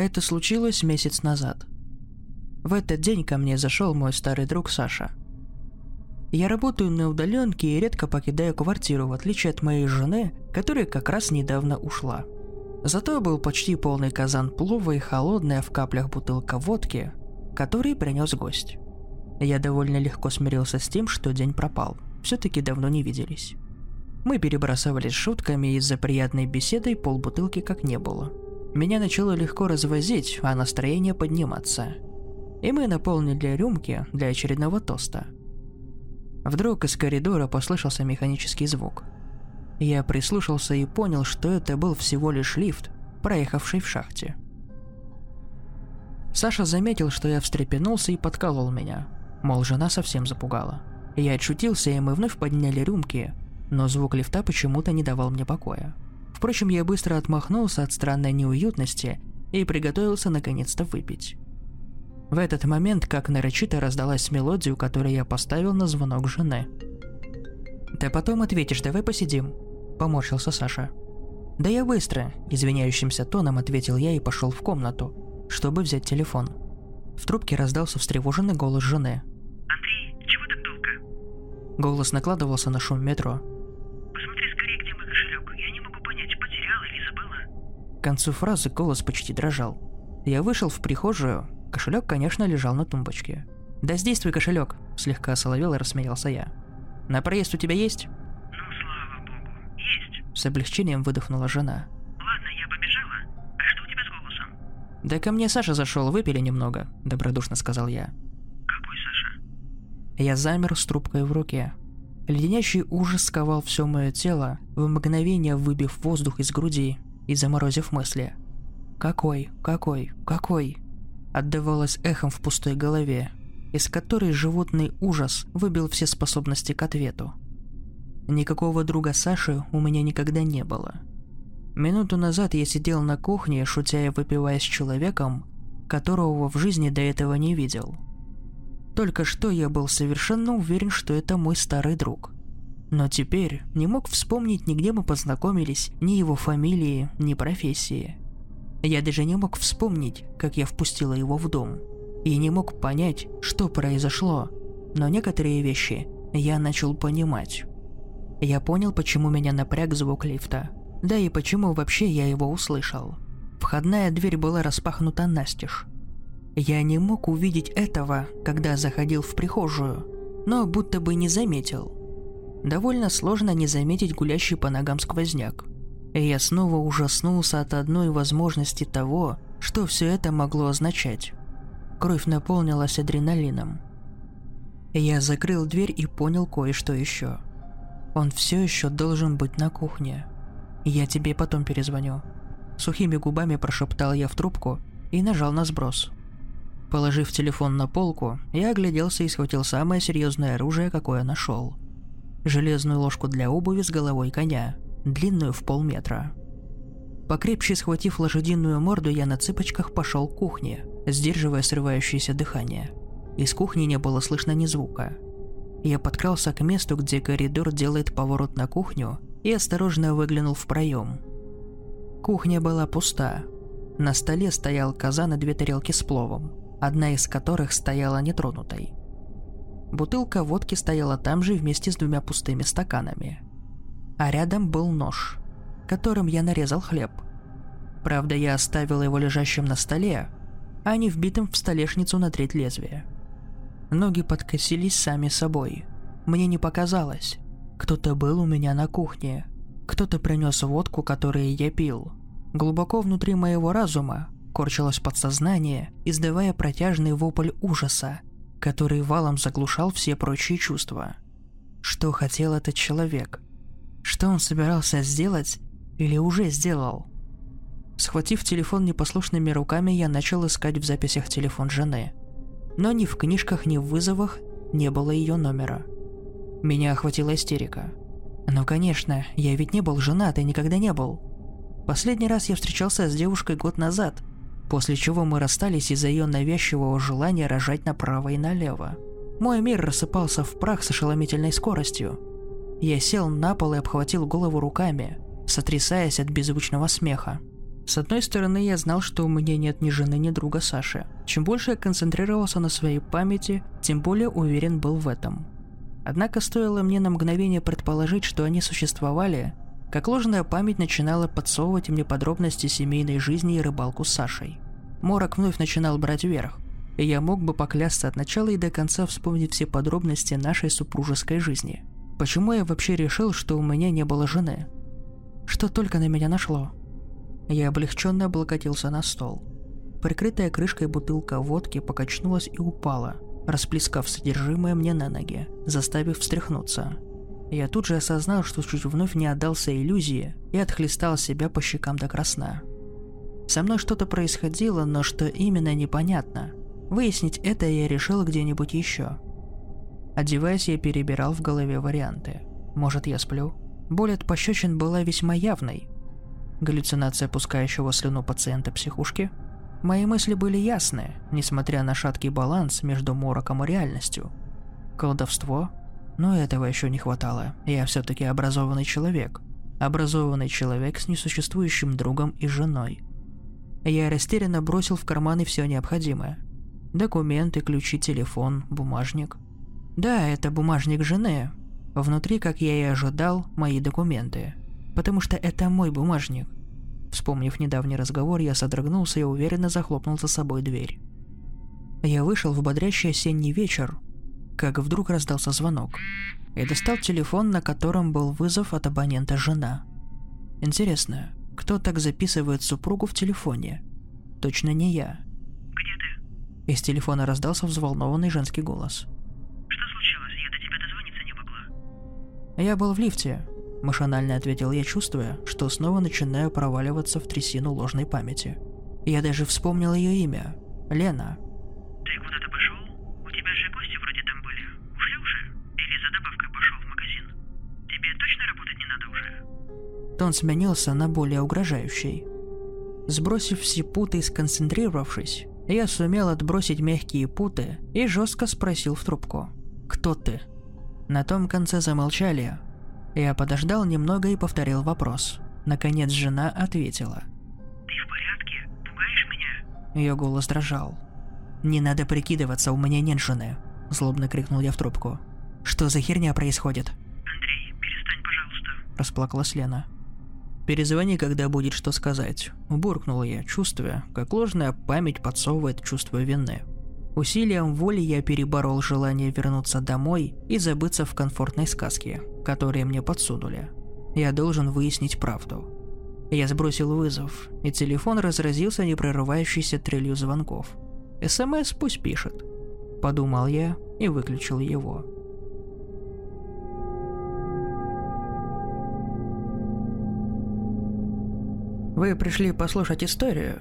Это случилось месяц назад. В этот день ко мне зашел мой старый друг Саша. Я работаю на удаленке и редко покидаю квартиру, в отличие от моей жены, которая как раз недавно ушла. Зато был почти полный казан плова и холодная в каплях бутылка водки, который принес гость. Я довольно легко смирился с тем, что день пропал. Все-таки давно не виделись. Мы перебрасывались шутками, из-за приятной беседы полбутылки как не было. Меня начало легко развозить, а настроение подниматься. И мы наполнили рюмки для очередного тоста. Вдруг из коридора послышался механический звук. Я прислушался и понял, что это был всего лишь лифт, проехавший в шахте. Саша заметил, что я встрепенулся и подколол меня. Мол, жена совсем запугала. Я отшутился, и мы вновь подняли рюмки, но звук лифта почему-то не давал мне покоя. Впрочем, я быстро отмахнулся от странной неуютности и приготовился наконец-то выпить. В этот момент, как нарочито раздалась мелодию, которую я поставил на звонок жены. «Да потом ответишь, давай посидим», – поморщился Саша. «Да я быстро», – извиняющимся тоном ответил я и пошел в комнату, чтобы взять телефон. В трубке раздался встревоженный голос жены. «Андрей, чего так долго?» Голос накладывался на шум метро. К концу фразы голос почти дрожал. Я вышел в прихожую, кошелек, конечно, лежал на тумбочке. «Да здесь твой кошелек!» – слегка соловел и рассмеялся я. «На проезд у тебя есть?» «Ну, слава богу, есть!» С облегчением выдохнула жена. «Ладно, я побежала. А что у тебя с голосом?» «Да ко мне Саша зашел, выпили немного», – добродушно сказал я. «Какой Саша?» Я замер с трубкой в руке. Леденящий ужас сковал все мое тело, в мгновение выбив воздух из груди и заморозив мысли. «Какой? Какой? Какой?» Отдавалось эхом в пустой голове, из которой животный ужас выбил все способности к ответу. Никакого друга Саши у меня никогда не было. Минуту назад я сидел на кухне, шутя и выпивая с человеком, которого в жизни до этого не видел. Только что я был совершенно уверен, что это мой старый друг – но теперь не мог вспомнить, нигде мы познакомились, ни его фамилии, ни профессии. Я даже не мог вспомнить, как я впустила его в дом. И не мог понять, что произошло. Но некоторые вещи я начал понимать. Я понял, почему меня напряг звук лифта. Да и почему вообще я его услышал. Входная дверь была распахнута настежь. Я не мог увидеть этого, когда заходил в прихожую, но будто бы не заметил – Довольно сложно не заметить гулящий по ногам сквозняк. И я снова ужаснулся от одной возможности того, что все это могло означать. Кровь наполнилась адреналином. Я закрыл дверь и понял кое-что еще. Он все еще должен быть на кухне. Я тебе потом перезвоню. Сухими губами прошептал я в трубку и нажал на сброс. Положив телефон на полку, я огляделся и схватил самое серьезное оружие, какое нашел – железную ложку для обуви с головой коня, длинную в полметра. Покрепче схватив лошадиную морду, я на цыпочках пошел к кухне, сдерживая срывающееся дыхание. Из кухни не было слышно ни звука. Я подкрался к месту, где коридор делает поворот на кухню, и осторожно выглянул в проем. Кухня была пуста. На столе стоял казан и две тарелки с пловом, одна из которых стояла нетронутой. Бутылка водки стояла там же вместе с двумя пустыми стаканами. А рядом был нож, которым я нарезал хлеб. Правда, я оставил его лежащим на столе, а не вбитым в столешницу на треть лезвия. Ноги подкосились сами собой. Мне не показалось. Кто-то был у меня на кухне. Кто-то принес водку, которую я пил. Глубоко внутри моего разума корчилось подсознание, издавая протяжный вопль ужаса, который валом заглушал все прочие чувства. Что хотел этот человек? Что он собирался сделать или уже сделал? Схватив телефон непослушными руками, я начал искать в записях телефон жены. Но ни в книжках, ни в вызовах не было ее номера. Меня охватила истерика. Ну конечно, я ведь не был женат и никогда не был. Последний раз я встречался с девушкой год назад – после чего мы расстались из-за ее навязчивого желания рожать направо и налево. Мой мир рассыпался в прах с ошеломительной скоростью. Я сел на пол и обхватил голову руками, сотрясаясь от беззвучного смеха. С одной стороны, я знал, что у меня нет ни жены, ни друга Саши. Чем больше я концентрировался на своей памяти, тем более уверен был в этом. Однако стоило мне на мгновение предположить, что они существовали, как ложная память начинала подсовывать мне подробности семейной жизни и рыбалку с Сашей. Морок вновь начинал брать верх, и я мог бы поклясться от начала и до конца вспомнить все подробности нашей супружеской жизни. Почему я вообще решил, что у меня не было жены? Что только на меня нашло? Я облегченно облокотился на стол. Прикрытая крышкой бутылка водки покачнулась и упала, расплескав содержимое мне на ноги, заставив встряхнуться. Я тут же осознал, что чуть вновь не отдался иллюзии и отхлестал себя по щекам до красна. Со мной что-то происходило, но что именно непонятно. Выяснить это я решил где-нибудь еще. Одеваясь, я перебирал в голове варианты. Может, я сплю? Боль от пощечин была весьма явной, галлюцинация пускающего слюну пациента психушки? Мои мысли были ясны, несмотря на шаткий баланс между мороком и реальностью. Колдовство? Но этого еще не хватало. Я все-таки образованный человек. Образованный человек с несуществующим другом и женой. Я растерянно бросил в карманы все необходимое. Документы, ключи, телефон, бумажник. Да, это бумажник жены. Внутри, как я и ожидал, мои документы – потому что это мой бумажник. Вспомнив недавний разговор, я содрогнулся и уверенно захлопнул за собой дверь. Я вышел в бодрящий осенний вечер, как вдруг раздался звонок. Я достал телефон, на котором был вызов от абонента жена. Интересно, кто так записывает супругу в телефоне? Точно не я. Где ты? Из телефона раздался взволнованный женский голос. Что случилось? Я до тебя дозвониться не могла. Я был в лифте, Машинально ответил я, чувствуя, что снова начинаю проваливаться в трясину ложной памяти. Я даже вспомнил ее имя. Лена. Тон сменился на более угрожающий. Сбросив все путы и сконцентрировавшись, я сумел отбросить мягкие путы и жестко спросил в трубку. «Кто ты?» На том конце замолчали, я подождал немного и повторил вопрос. Наконец жена ответила. «Ты в порядке? Пугаешь меня?» Ее голос дрожал. «Не надо прикидываться, у меня нет жены», – злобно крикнул я в трубку. «Что за херня происходит?» «Андрей, перестань, пожалуйста», – расплакалась Лена. «Перезвони, когда будет что сказать», – буркнул я, чувствуя, как ложная память подсовывает чувство вины. Усилием воли я переборол желание вернуться домой и забыться в комфортной сказке, которые мне подсунули. Я должен выяснить правду. Я сбросил вызов, и телефон разразился непрорывающейся трелью звонков. СМС пусть пишет. Подумал я и выключил его. Вы пришли послушать историю?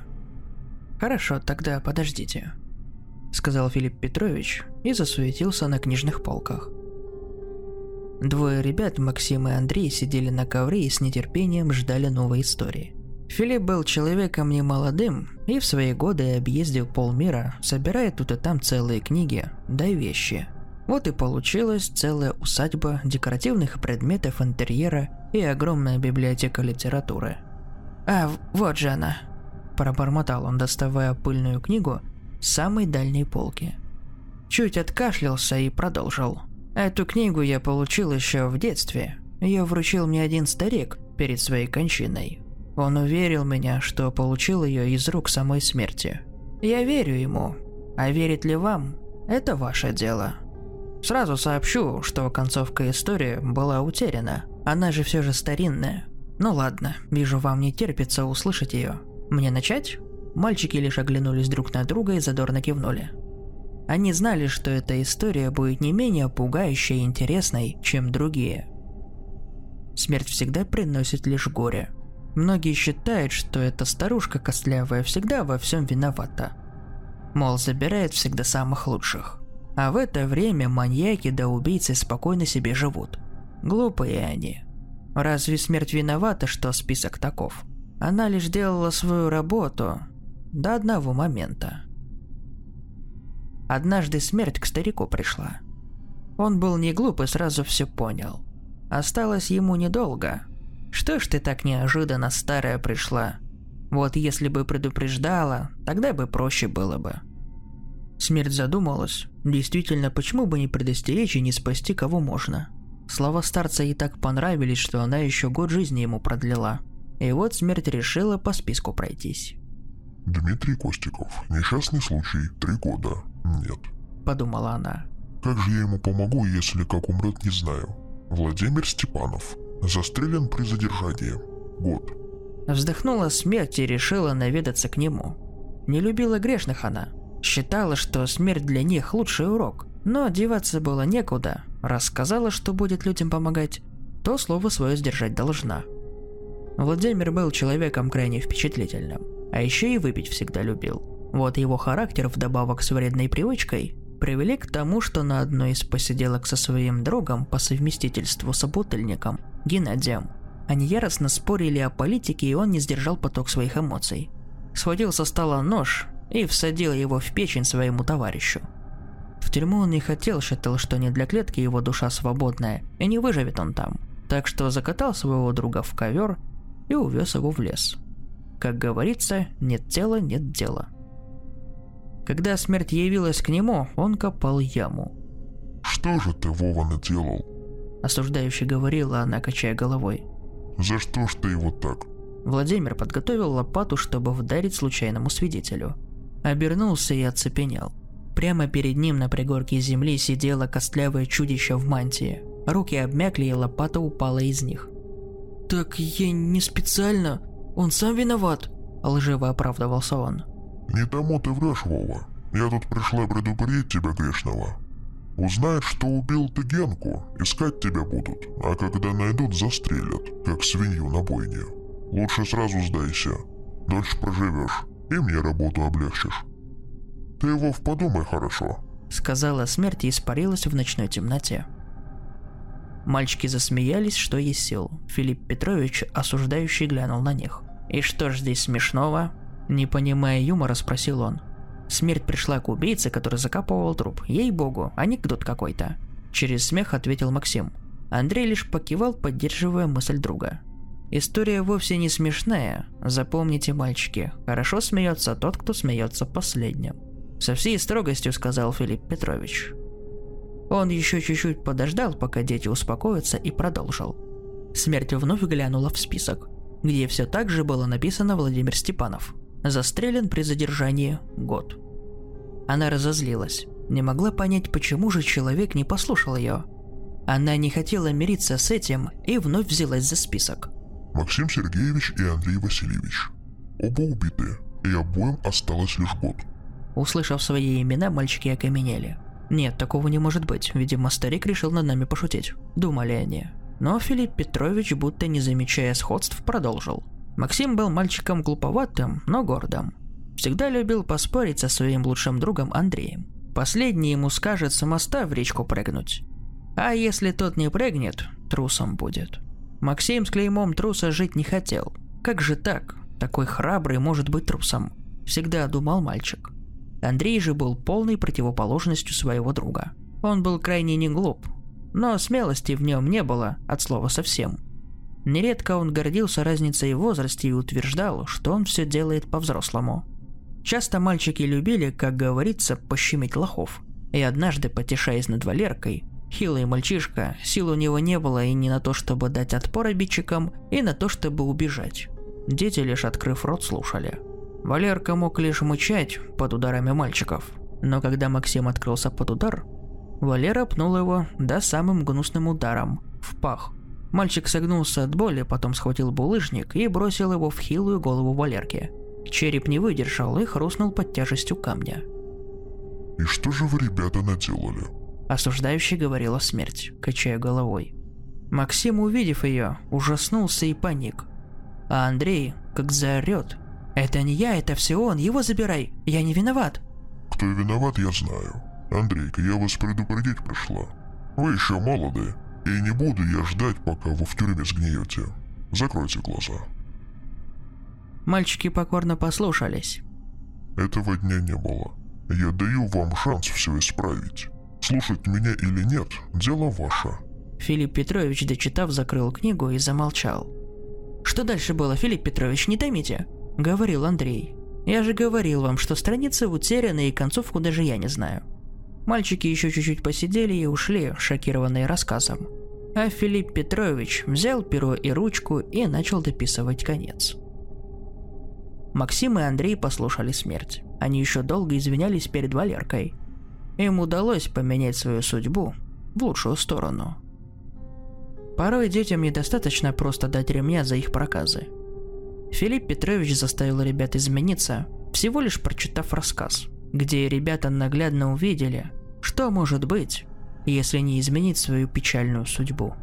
Хорошо, тогда подождите. – сказал Филипп Петрович и засуетился на книжных полках. Двое ребят, Максим и Андрей, сидели на ковре и с нетерпением ждали новой истории. Филипп был человеком немолодым и в свои годы объездил полмира, собирая тут и там целые книги, да и вещи. Вот и получилась целая усадьба декоративных предметов интерьера и огромная библиотека литературы. «А, вот же она!» – пробормотал он, доставая пыльную книгу самой дальней полки. Чуть откашлялся и продолжил. Эту книгу я получил еще в детстве. Ее вручил мне один старик перед своей кончиной. Он уверил меня, что получил ее из рук самой смерти. Я верю ему. А верит ли вам, это ваше дело. Сразу сообщу, что концовка истории была утеряна. Она же все же старинная. Ну ладно, вижу, вам не терпится услышать ее. Мне начать? Мальчики лишь оглянулись друг на друга и задорно кивнули. Они знали, что эта история будет не менее пугающей и интересной, чем другие. Смерть всегда приносит лишь горе. Многие считают, что эта старушка костлявая всегда во всем виновата. Мол, забирает всегда самых лучших. А в это время маньяки да убийцы спокойно себе живут. Глупые они. Разве смерть виновата, что список таков? Она лишь делала свою работу, до одного момента. Однажды смерть к старику пришла. Он был не глуп и сразу все понял. Осталось ему недолго. Что ж ты так неожиданно старая пришла? Вот если бы предупреждала, тогда бы проще было бы. Смерть задумалась. Действительно, почему бы не предостеречь и не спасти кого можно? Слова старца ей так понравились, что она еще год жизни ему продлила. И вот смерть решила по списку пройтись. Дмитрий Костиков. Несчастный случай. Три года. Нет. Подумала она. Как же я ему помогу, если как умрет, не знаю. Владимир Степанов. Застрелен при задержании. Год. Вздохнула смерть и решила наведаться к нему. Не любила грешных она. Считала, что смерть для них лучший урок. Но деваться было некуда. Рассказала, что будет людям помогать, то слово свое сдержать должна. Владимир был человеком крайне впечатлительным, а еще и выпить всегда любил. Вот его характер вдобавок с вредной привычкой привели к тому, что на одной из посиделок со своим другом по совместительству собутыльником, Геннадием, они яростно спорили о политике, и он не сдержал поток своих эмоций. Схватил со стола нож и всадил его в печень своему товарищу. В тюрьму он не хотел, считал, что не для клетки его душа свободная, и не выживет он там. Так что закатал своего друга в ковер и увез его в лес. Как говорится, нет тела, нет дела. Когда смерть явилась к нему, он копал яму. «Что же ты, Вова, наделал?» Осуждающе говорила она, качая головой. «За что ж ты его так?» Владимир подготовил лопату, чтобы вдарить случайному свидетелю. Обернулся и оцепенел. Прямо перед ним на пригорке земли сидело костлявое чудище в мантии. Руки обмякли, и лопата упала из них. «Так я не специально. Он сам виноват», – лживо оправдывался он. «Не тому ты врешь, Вова. Я тут пришла предупредить тебя, грешного. Узнают, что убил ты Генку, искать тебя будут, а когда найдут, застрелят, как свинью на бойне. Лучше сразу сдайся. Дольше проживешь, и мне работу облегчишь. Ты, Вов, подумай хорошо. Сказала смерть и испарилась в ночной темноте. Мальчики засмеялись, что есть сил. Филипп Петрович, осуждающий, глянул на них. «И что ж здесь смешного?» Не понимая юмора, спросил он. Смерть пришла к убийце, который закапывал труп. Ей-богу, анекдот какой-то. Через смех ответил Максим. Андрей лишь покивал, поддерживая мысль друга. История вовсе не смешная. Запомните, мальчики, хорошо смеется тот, кто смеется последним. Со всей строгостью сказал Филипп Петрович. Он еще чуть-чуть подождал, пока дети успокоятся, и продолжил. Смерть вновь глянула в список, где все так же было написано Владимир Степанов. Застрелен при задержании год. Она разозлилась. Не могла понять, почему же человек не послушал ее. Она не хотела мириться с этим и вновь взялась за список. Максим Сергеевич и Андрей Васильевич. Оба убиты, и обоим осталось лишь год. Услышав свои имена, мальчики окаменели. Нет, такого не может быть. Видимо, старик решил над нами пошутить. Думали они. Но Филипп Петрович, будто не замечая сходств, продолжил. Максим был мальчиком глуповатым, но гордым. Всегда любил поспорить со своим лучшим другом Андреем. Последний ему скажет с моста в речку прыгнуть. А если тот не прыгнет, трусом будет. Максим с клеймом труса жить не хотел. Как же так? Такой храбрый может быть трусом. Всегда думал мальчик. Андрей же был полной противоположностью своего друга. Он был крайне не глуп, но смелости в нем не было от слова совсем. Нередко он гордился разницей в возрасте и утверждал, что он все делает по-взрослому. Часто мальчики любили, как говорится, пощемить лохов. И однажды, потешаясь над Валеркой, хилый мальчишка, сил у него не было и не на то, чтобы дать отпор обидчикам, и на то, чтобы убежать. Дети, лишь открыв рот, слушали – Валерка мог лишь мычать под ударами мальчиков, но когда Максим открылся под удар, Валера пнул его да самым гнусным ударом в пах. Мальчик согнулся от боли, потом схватил булыжник и бросил его в хилую голову Валерки. Череп не выдержал и хрустнул под тяжестью камня. «И что же вы, ребята, наделали?» Осуждающий говорила смерть, качая головой. Максим, увидев ее, ужаснулся и паник. А Андрей, как заорет, «Это не я, это все он, его забирай, я не виноват». «Кто виноват, я знаю. Андрейка, я вас предупредить пришла. Вы еще молоды, и не буду я ждать, пока вы в тюрьме сгниете. Закройте глаза». Мальчики покорно послушались. Этого дня не было. Я даю вам шанс все исправить. Слушать меня или нет, дело ваше. Филипп Петрович, дочитав, закрыл книгу и замолчал. Что дальше было, Филипп Петрович, не томите? Говорил Андрей. «Я же говорил вам, что страницы утеряны и концовку даже я не знаю». Мальчики еще чуть-чуть посидели и ушли, шокированные рассказом. А Филипп Петрович взял перо и ручку и начал дописывать конец. Максим и Андрей послушали смерть. Они еще долго извинялись перед Валеркой. Им удалось поменять свою судьбу в лучшую сторону. Порой детям недостаточно просто дать ремня за их проказы. Филипп Петрович заставил ребят измениться, всего лишь прочитав рассказ, где ребята наглядно увидели, что может быть, если не изменить свою печальную судьбу.